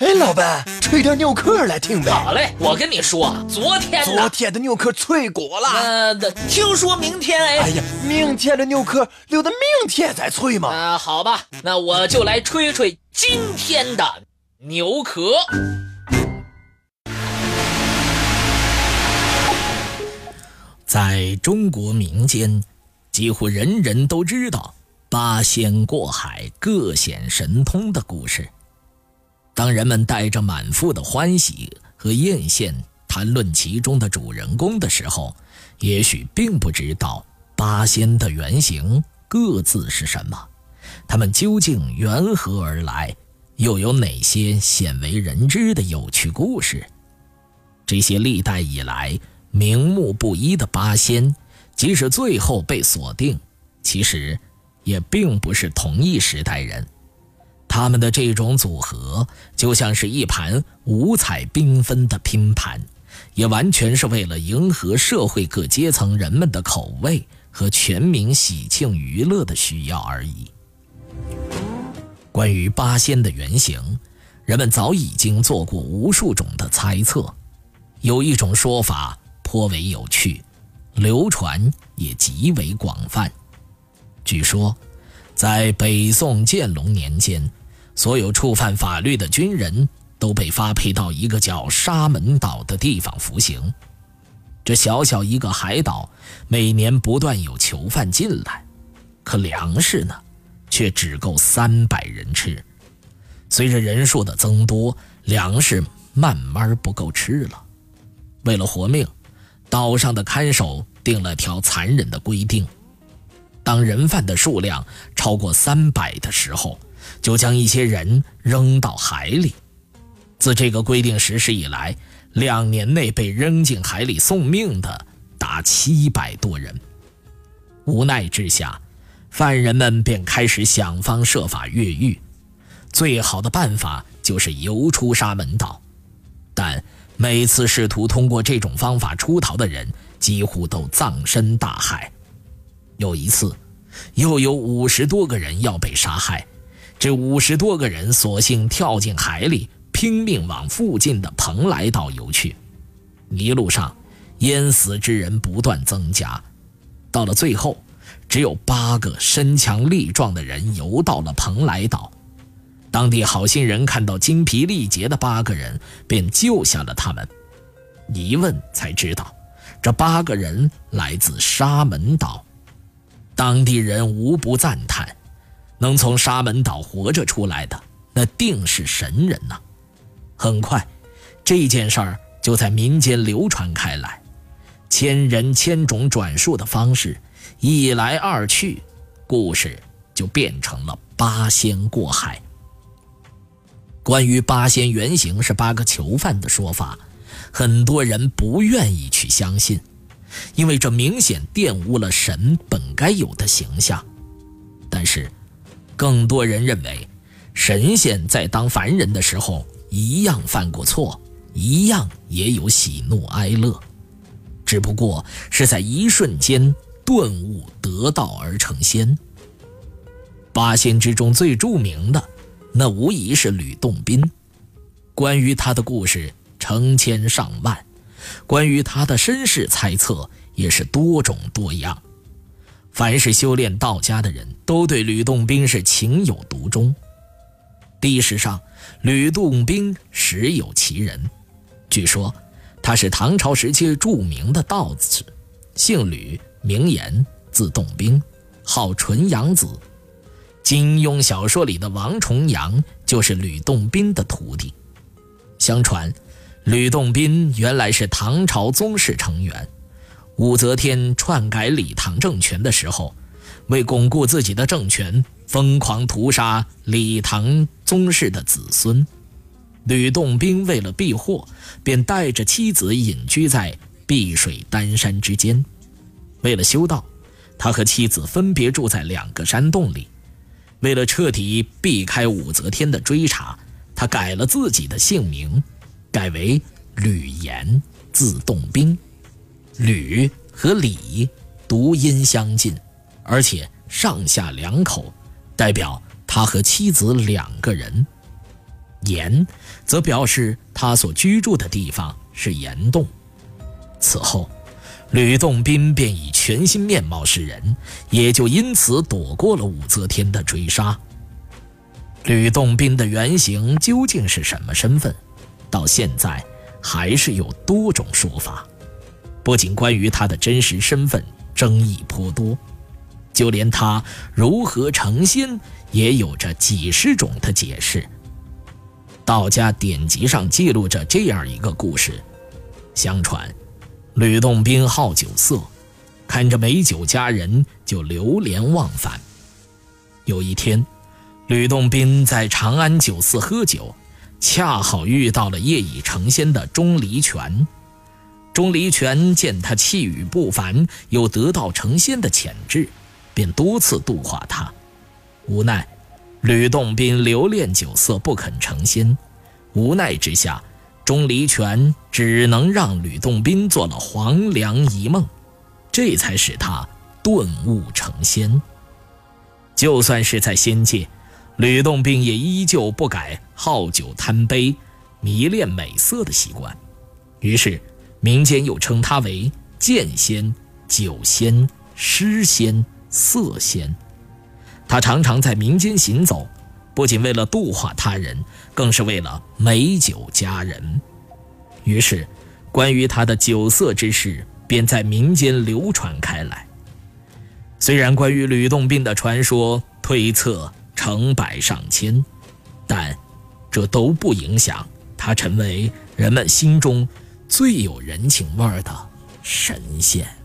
哎，老板，吹点牛壳来听呗。好嘞，我跟你说，昨天昨天的牛壳脆骨了。呃，听说明天哎。哎呀，明天的牛壳留到明天再吹嘛。啊，好吧，那我就来吹吹今天的牛壳。在中国民间，几乎人人都知道八仙过海、各显神通的故事。当人们带着满腹的欢喜和艳羡谈论其中的主人公的时候，也许并不知道八仙的原型各自是什么，他们究竟缘何而来，又有哪些鲜为人知的有趣故事？这些历代以来名目不一的八仙，即使最后被锁定，其实也并不是同一时代人。他们的这种组合就像是一盘五彩缤纷的拼盘，也完全是为了迎合社会各阶层人们的口味和全民喜庆娱乐的需要而已。关于八仙的原型，人们早已经做过无数种的猜测。有一种说法颇为有趣，流传也极为广泛。据说，在北宋建隆年间。所有触犯法律的军人都被发配到一个叫沙门岛的地方服刑。这小小一个海岛，每年不断有囚犯进来，可粮食呢，却只够三百人吃。随着人数的增多，粮食慢慢不够吃了。为了活命，岛上的看守定了条残忍的规定：当人犯的数量超过三百的时候。就将一些人扔到海里。自这个规定实施以来，两年内被扔进海里送命的达七百多人。无奈之下，犯人们便开始想方设法越狱。最好的办法就是游出沙门岛，但每次试图通过这种方法出逃的人，几乎都葬身大海。有一次，又有五十多个人要被杀害。这五十多个人索性跳进海里，拼命往附近的蓬莱岛游去。一路上，淹死之人不断增加，到了最后，只有八个身强力壮的人游到了蓬莱岛。当地好心人看到精疲力竭的八个人，便救下了他们。一问才知道，这八个人来自沙门岛，当地人无不赞叹。能从沙门岛活着出来的，那定是神人呐！很快，这件事儿就在民间流传开来，千人千种转述的方式，一来二去，故事就变成了八仙过海。关于八仙原型是八个囚犯的说法，很多人不愿意去相信，因为这明显玷污了神本该有的形象。但是，更多人认为，神仙在当凡人的时候一样犯过错，一样也有喜怒哀乐，只不过是在一瞬间顿悟得道而成仙。八仙之中最著名的，那无疑是吕洞宾。关于他的故事成千上万，关于他的身世猜测也是多种多样。凡是修炼道家的人都对吕洞宾是情有独钟。历史上，吕洞宾实有其人。据说，他是唐朝时期著名的道士，姓吕，名言，字洞宾，号纯阳子。金庸小说里的王重阳就是吕洞宾的徒弟。相传，吕洞宾原来是唐朝宗室成员。武则天篡改李唐政权的时候，为巩固自己的政权，疯狂屠杀李唐宗室的子孙。吕洞宾为了避祸，便带着妻子隐居在碧水丹山之间。为了修道，他和妻子分别住在两个山洞里。为了彻底避开武则天的追查，他改了自己的姓名，改为吕岩，字洞宾。吕和李读音相近，而且上下两口，代表他和妻子两个人。岩则表示他所居住的地方是岩洞。此后，吕洞宾便以全新面貌示人，也就因此躲过了武则天的追杀。吕洞宾的原型究竟是什么身份？到现在还是有多种说法。不仅关于他的真实身份争议颇多，就连他如何成仙也有着几十种的解释。道家典籍上记录着这样一个故事：相传，吕洞宾好酒色，看着美酒佳人就流连忘返。有一天，吕洞宾在长安酒肆喝酒，恰好遇到了业已成仙的钟离权。钟离权见他气宇不凡，有得道成仙的潜质，便多次度化他。无奈吕洞宾留恋酒色，不肯成仙。无奈之下，钟离权只能让吕洞宾做了黄粱一梦，这才使他顿悟成仙。就算是在仙界。吕洞宾也依旧不改好酒贪杯、迷恋美色的习惯，于是民间又称他为剑仙、酒仙、诗仙、色仙。他常常在民间行走，不仅为了度化他人，更是为了美酒佳人。于是，关于他的酒色之事便在民间流传开来。虽然关于吕洞宾的传说推测，成百上千，但这都不影响他成为人们心中最有人情味儿的神仙。